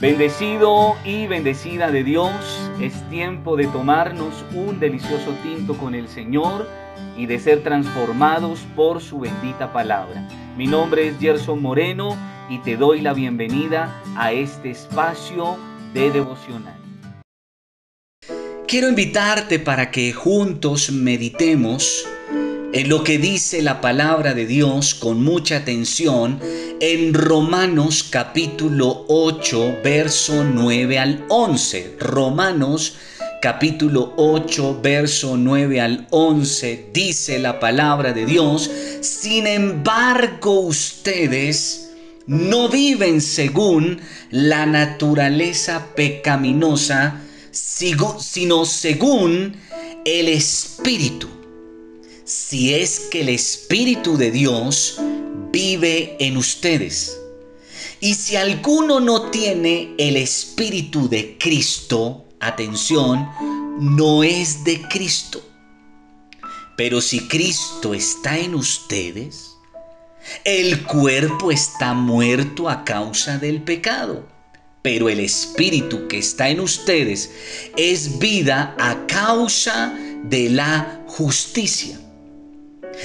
Bendecido y bendecida de Dios, es tiempo de tomarnos un delicioso tinto con el Señor y de ser transformados por su bendita palabra. Mi nombre es Gerson Moreno y te doy la bienvenida a este espacio de devocional. Quiero invitarte para que juntos meditemos en lo que dice la palabra de Dios con mucha atención en Romanos capítulo 8, verso 9 al 11. Romanos capítulo 8, verso 9 al 11 dice la palabra de Dios, sin embargo ustedes no viven según la naturaleza pecaminosa, sino según el Espíritu si es que el Espíritu de Dios vive en ustedes. Y si alguno no tiene el Espíritu de Cristo, atención, no es de Cristo. Pero si Cristo está en ustedes, el cuerpo está muerto a causa del pecado, pero el Espíritu que está en ustedes es vida a causa de la justicia.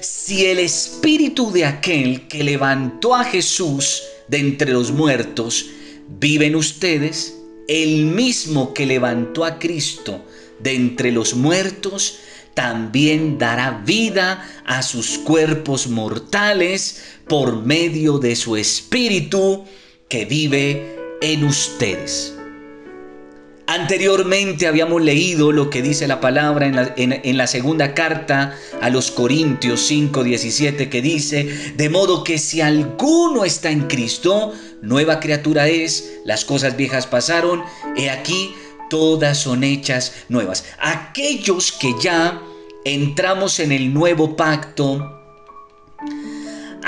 Si el espíritu de aquel que levantó a Jesús de entre los muertos vive en ustedes, el mismo que levantó a Cristo de entre los muertos, también dará vida a sus cuerpos mortales por medio de su espíritu que vive en ustedes. Anteriormente habíamos leído lo que dice la palabra en la, segunda carta a los Corintios 5:17 que dice, de modo que si alguno está en Cristo, nueva criatura es, las cosas viejas pasaron, he aquí, todas son hechas nuevas. Aquellos que ya entramos en el nuevo pacto,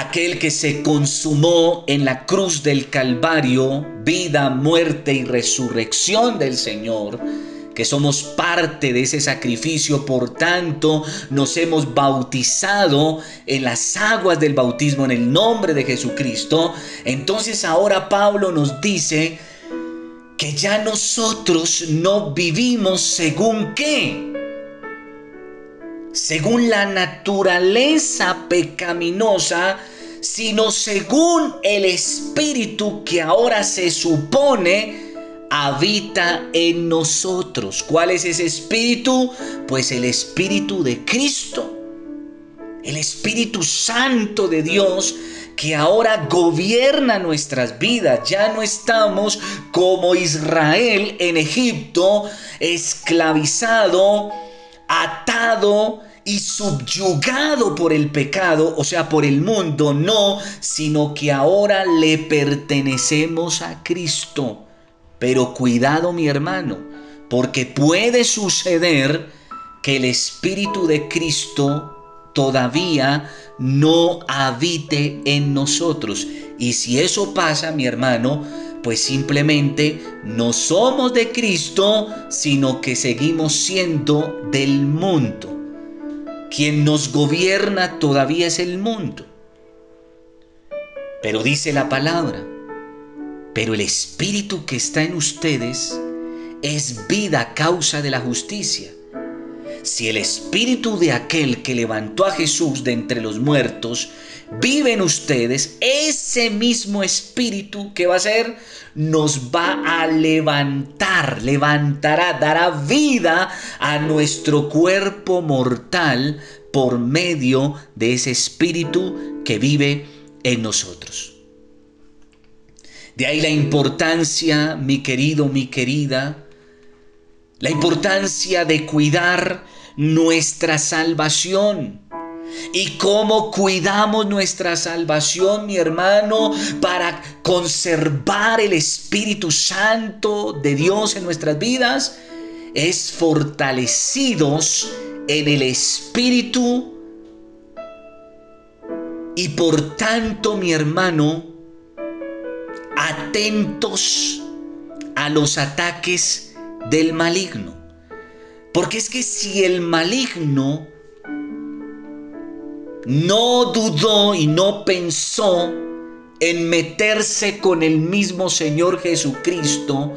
aquel que se consumó en la cruz del Calvario, vida, muerte y resurrección del Señor, que somos parte de ese sacrificio, por tanto nos hemos bautizado en las aguas del bautismo en el nombre de Jesucristo, entonces ahora Pablo nos dice que ya nosotros no vivimos según qué, según la naturaleza pecaminosa, sino según el Espíritu que ahora se supone habita en nosotros. ¿Cuál es ese Espíritu? Pues el Espíritu de Cristo. El Espíritu Santo de Dios que ahora gobierna nuestras vidas. Ya no estamos como Israel en Egipto, esclavizado, atado y subyugado por el pecado, o sea, por el mundo, no, sino que ahora le pertenecemos a Cristo. Pero cuidado mi hermano, porque puede suceder que el Espíritu de Cristo todavía no habite en nosotros. Y si eso pasa, mi hermano, pues simplemente no somos de Cristo, sino que seguimos siendo del mundo. Quien nos gobierna todavía es el mundo. Pero dice la palabra, pero el Espíritu que está en ustedes es vida a causa de la justicia. Si el Espíritu de aquel que levantó a Jesús de entre los muertos vive en ustedes, ese mismo Espíritu que va a ser, nos va a levantar, levantará, dará vida a nuestro cuerpo mortal por medio de ese Espíritu que vive en nosotros. De ahí la importancia, mi querido, mi querida, la importancia de cuidar nuestra salvación. ¿Y cómo cuidamos nuestra salvación, mi hermano, para conservar el Espíritu Santo de Dios en nuestras vidas? Es fortalecidos en el Espíritu y por tanto, mi hermano, atentos a los ataques del maligno. Porque es que si el maligno no dudó y no pensó en meterse con el mismo Señor Jesucristo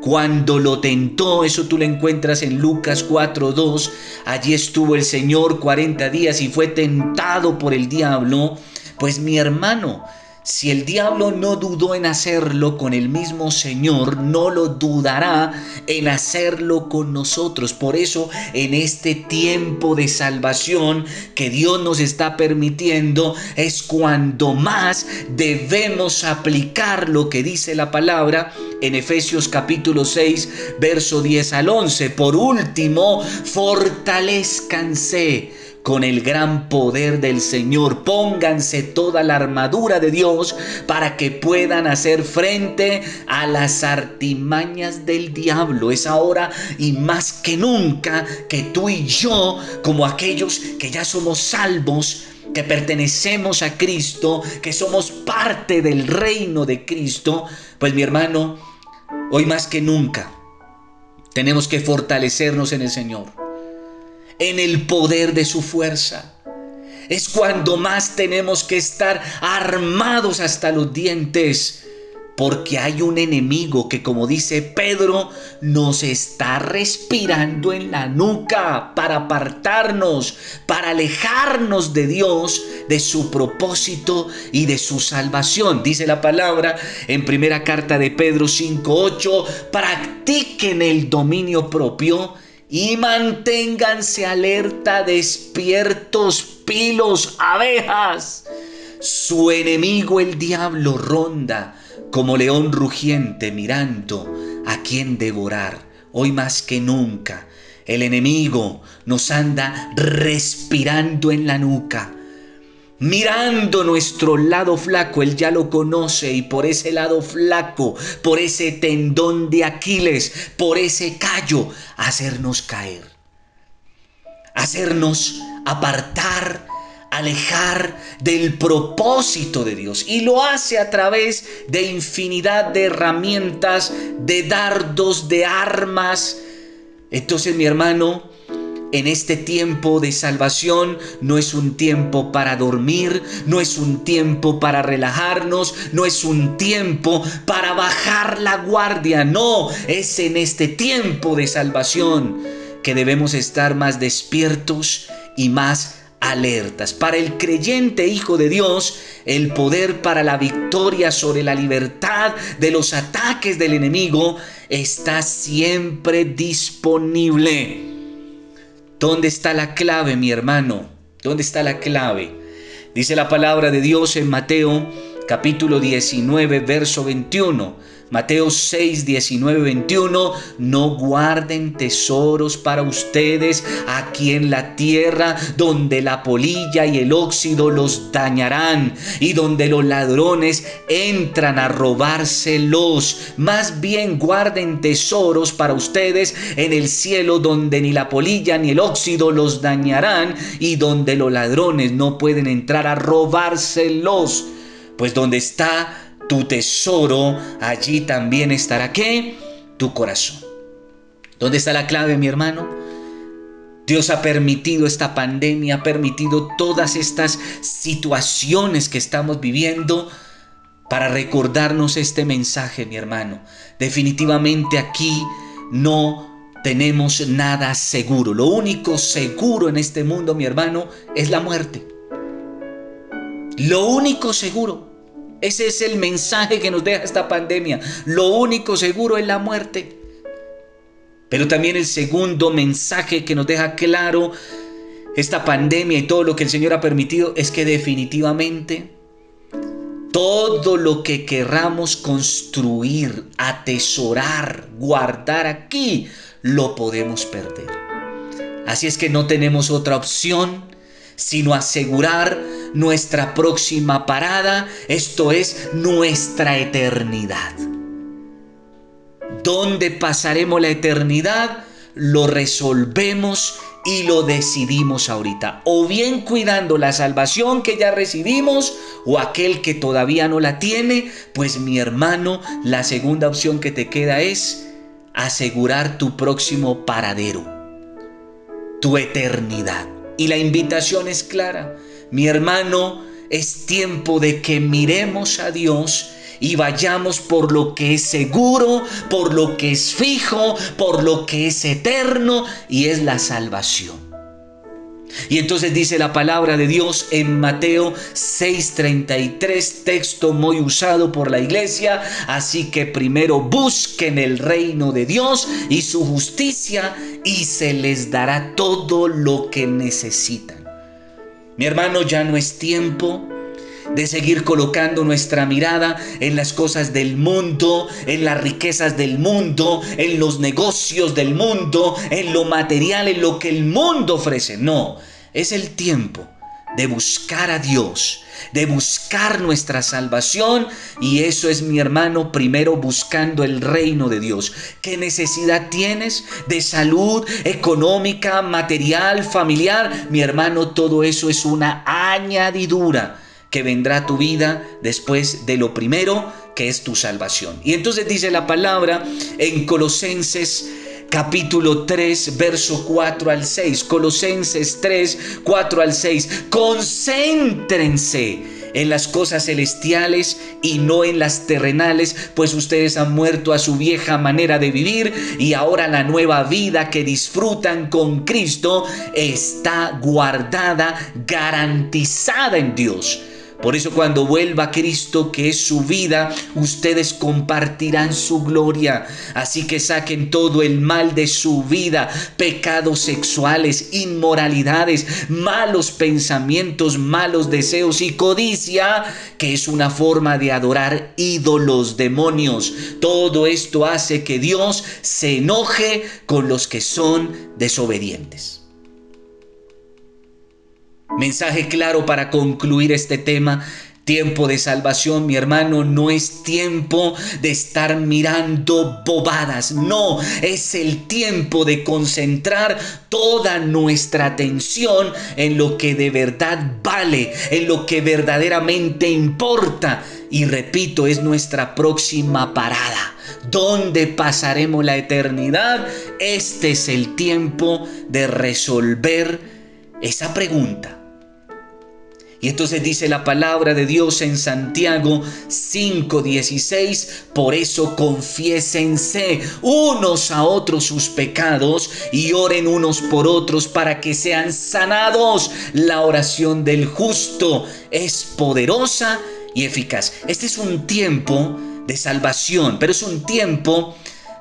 cuando lo tentó, eso tú lo encuentras en Lucas 4.2, allí estuvo el Señor 40 días y fue tentado por el diablo, pues mi hermano, si el diablo no dudó en hacerlo con el mismo Señor, no lo dudará en hacerlo con nosotros. Por eso en este tiempo de salvación que Dios nos está permitiendo es cuando más debemos aplicar lo que dice la palabra en Efesios capítulo 6, verso 10 al 11. Por último, fortalezcanse con el gran poder del Señor. Pónganse toda la armadura de Dios para que puedan hacer frente a las artimañas del diablo. Es ahora y más que nunca que tú y yo, como aquellos que ya somos salvos, que pertenecemos a Cristo, que somos parte del reino de Cristo, pues mi hermano, hoy más que nunca tenemos que fortalecernos en el Señor en el poder de su fuerza. Es cuando más tenemos que estar armados hasta los dientes, porque hay un enemigo que, como dice Pedro, nos está respirando en la nuca para apartarnos, para alejarnos de Dios, de su propósito y de su salvación. Dice la palabra en primera carta de Pedro 5.8, practiquen el dominio propio y manténganse alerta, despiertos, pilos, abejas. Su enemigo el diablo ronda como león rugiente mirando a quien devorar. Hoy más que nunca, el enemigo nos anda respirando en la nuca mirando nuestro lado flaco, Él ya lo conoce y por ese lado flaco, por ese tendón de Aquiles, por ese callo, hacernos caer, hacernos apartar, alejar del propósito de Dios. Y lo hace a través de infinidad de herramientas, de dardos, de armas. Entonces mi hermano, en este tiempo de salvación no es un tiempo para dormir, no es un tiempo para relajarnos, no es un tiempo para bajar la guardia, no, es en este tiempo de salvación que debemos estar más despiertos y más alertas. Para el creyente hijo de Dios, el poder para la victoria sobre la libertad de los ataques del enemigo está siempre disponible. ¿Dónde está la clave, mi hermano? ¿Dónde está la clave? Dice la palabra de Dios en Mateo capítulo 19, verso 21. Mateo 6, 19, 21, no guarden tesoros para ustedes aquí en la tierra, donde la polilla y el óxido los dañarán y donde los ladrones entran a robárselos. Más bien guarden tesoros para ustedes en el cielo, donde ni la polilla ni el óxido los dañarán y donde los ladrones no pueden entrar a robárselos. Pues donde está tu tesoro, allí también estará qué? Tu corazón. ¿Dónde está la clave, mi hermano? Dios ha permitido esta pandemia, ha permitido todas estas situaciones que estamos viviendo para recordarnos este mensaje, mi hermano. Definitivamente aquí no tenemos nada seguro. Lo único seguro en este mundo, mi hermano, es la muerte. Lo único seguro. Ese es el mensaje que nos deja esta pandemia. Lo único seguro es la muerte. Pero también el segundo mensaje que nos deja claro esta pandemia y todo lo que el Señor ha permitido es que definitivamente todo lo que querramos construir, atesorar, guardar aquí, lo podemos perder. Así es que no tenemos otra opción sino asegurar nuestra próxima parada, esto es nuestra eternidad. ¿Dónde pasaremos la eternidad? Lo resolvemos y lo decidimos ahorita. O bien cuidando la salvación que ya recibimos o aquel que todavía no la tiene, pues mi hermano, la segunda opción que te queda es asegurar tu próximo paradero, tu eternidad. Y la invitación es clara. Mi hermano, es tiempo de que miremos a Dios y vayamos por lo que es seguro, por lo que es fijo, por lo que es eterno y es la salvación. Y entonces dice la palabra de Dios en Mateo 6:33, texto muy usado por la iglesia. Así que primero busquen el reino de Dios y su justicia y se les dará todo lo que necesitan. Mi hermano, ya no es tiempo de seguir colocando nuestra mirada en las cosas del mundo, en las riquezas del mundo, en los negocios del mundo, en lo material, en lo que el mundo ofrece. No, es el tiempo de buscar a Dios, de buscar nuestra salvación y eso es mi hermano primero buscando el reino de Dios. ¿Qué necesidad tienes de salud económica, material, familiar? Mi hermano, todo eso es una añadidura que vendrá a tu vida después de lo primero que es tu salvación. Y entonces dice la palabra en Colosenses capítulo 3, verso 4 al 6. Colosenses 3, 4 al 6. Concéntrense en las cosas celestiales y no en las terrenales, pues ustedes han muerto a su vieja manera de vivir y ahora la nueva vida que disfrutan con Cristo está guardada, garantizada en Dios. Por eso cuando vuelva Cristo, que es su vida, ustedes compartirán su gloria. Así que saquen todo el mal de su vida, pecados sexuales, inmoralidades, malos pensamientos, malos deseos y codicia, que es una forma de adorar ídolos, demonios. Todo esto hace que Dios se enoje con los que son desobedientes. Mensaje claro para concluir este tema. Tiempo de salvación, mi hermano, no es tiempo de estar mirando bobadas, no, es el tiempo de concentrar toda nuestra atención en lo que de verdad vale, en lo que verdaderamente importa. Y repito, es nuestra próxima parada. ¿Dónde pasaremos la eternidad? Este es el tiempo de resolver esa pregunta. Y entonces dice la palabra de Dios en Santiago 5:16, por eso confiésense unos a otros sus pecados y oren unos por otros para que sean sanados. La oración del justo es poderosa y eficaz. Este es un tiempo de salvación, pero es un tiempo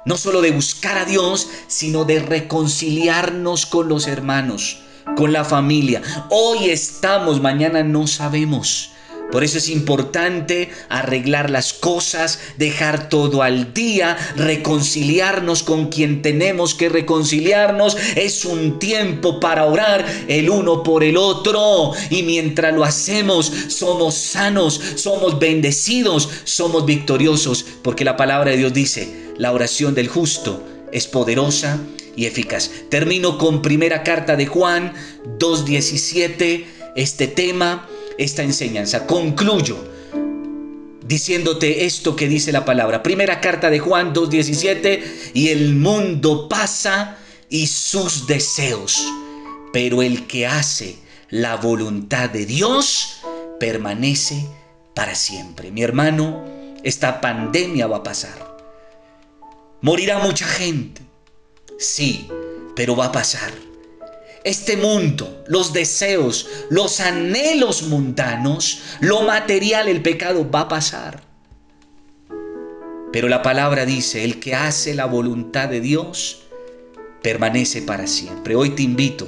no solo de buscar a Dios, sino de reconciliarnos con los hermanos con la familia. Hoy estamos, mañana no sabemos. Por eso es importante arreglar las cosas, dejar todo al día, reconciliarnos con quien tenemos que reconciliarnos. Es un tiempo para orar el uno por el otro. Y mientras lo hacemos, somos sanos, somos bendecidos, somos victoriosos. Porque la palabra de Dios dice, la oración del justo es poderosa y eficaz. Termino con primera carta de Juan 2.17, este tema, esta enseñanza. Concluyo diciéndote esto que dice la palabra. Primera carta de Juan 2.17, y el mundo pasa y sus deseos, pero el que hace la voluntad de Dios permanece para siempre. Mi hermano, esta pandemia va a pasar. Morirá mucha gente. Sí, pero va a pasar. Este mundo, los deseos, los anhelos mundanos, lo material, el pecado va a pasar. Pero la palabra dice, el que hace la voluntad de Dios permanece para siempre. Hoy te invito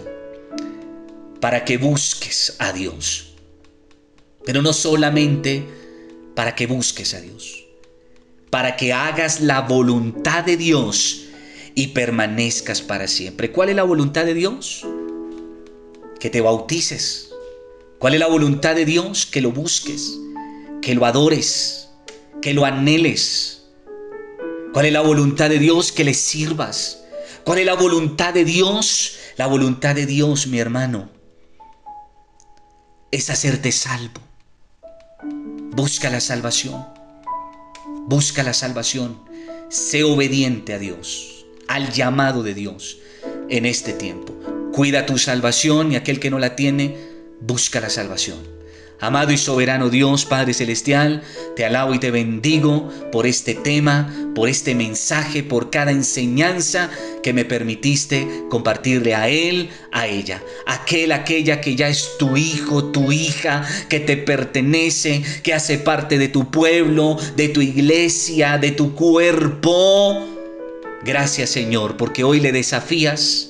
para que busques a Dios. Pero no solamente para que busques a Dios, para que hagas la voluntad de Dios y permanezcas para siempre. ¿Cuál es la voluntad de Dios? Que te bautices. ¿Cuál es la voluntad de Dios? Que lo busques, que lo adores, que lo anheles. ¿Cuál es la voluntad de Dios? Que le sirvas. ¿Cuál es la voluntad de Dios? La voluntad de Dios, mi hermano, es hacerte salvo. Busca la salvación. Busca la salvación. Sé obediente a Dios al llamado de Dios en este tiempo. Cuida tu salvación y aquel que no la tiene, busca la salvación. Amado y soberano Dios, Padre Celestial, te alabo y te bendigo por este tema, por este mensaje, por cada enseñanza que me permitiste compartirle a Él, a ella, aquel, aquella que ya es tu hijo, tu hija, que te pertenece, que hace parte de tu pueblo, de tu iglesia, de tu cuerpo. Gracias Señor, porque hoy le desafías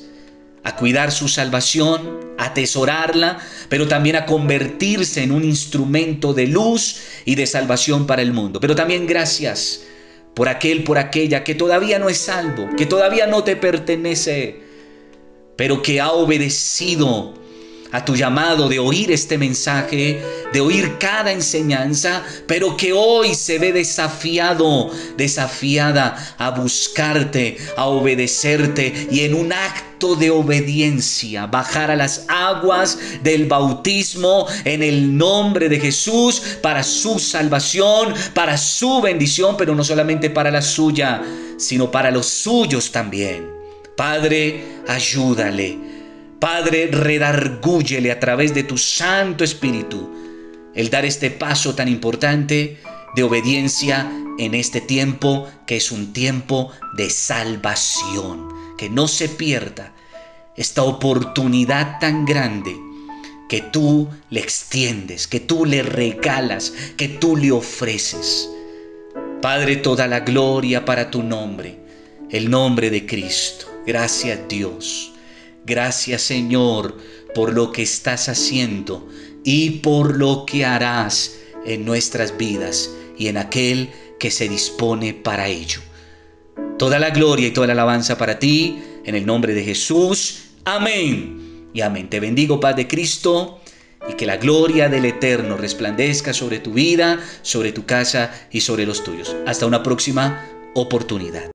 a cuidar su salvación, a atesorarla, pero también a convertirse en un instrumento de luz y de salvación para el mundo. Pero también gracias por aquel, por aquella que todavía no es salvo, que todavía no te pertenece, pero que ha obedecido a tu llamado de oír este mensaje, de oír cada enseñanza, pero que hoy se ve desafiado, desafiada a buscarte, a obedecerte y en un acto de obediencia bajar a las aguas del bautismo en el nombre de Jesús para su salvación, para su bendición, pero no solamente para la suya, sino para los suyos también. Padre, ayúdale Padre, redargúyele a través de tu Santo Espíritu el dar este paso tan importante de obediencia en este tiempo que es un tiempo de salvación. Que no se pierda esta oportunidad tan grande que tú le extiendes, que tú le regalas, que tú le ofreces. Padre, toda la gloria para tu nombre, el nombre de Cristo. Gracias Dios. Gracias Señor por lo que estás haciendo y por lo que harás en nuestras vidas y en aquel que se dispone para ello. Toda la gloria y toda la alabanza para ti, en el nombre de Jesús. Amén. Y amén. Te bendigo, Paz de Cristo, y que la gloria del Eterno resplandezca sobre tu vida, sobre tu casa y sobre los tuyos. Hasta una próxima oportunidad.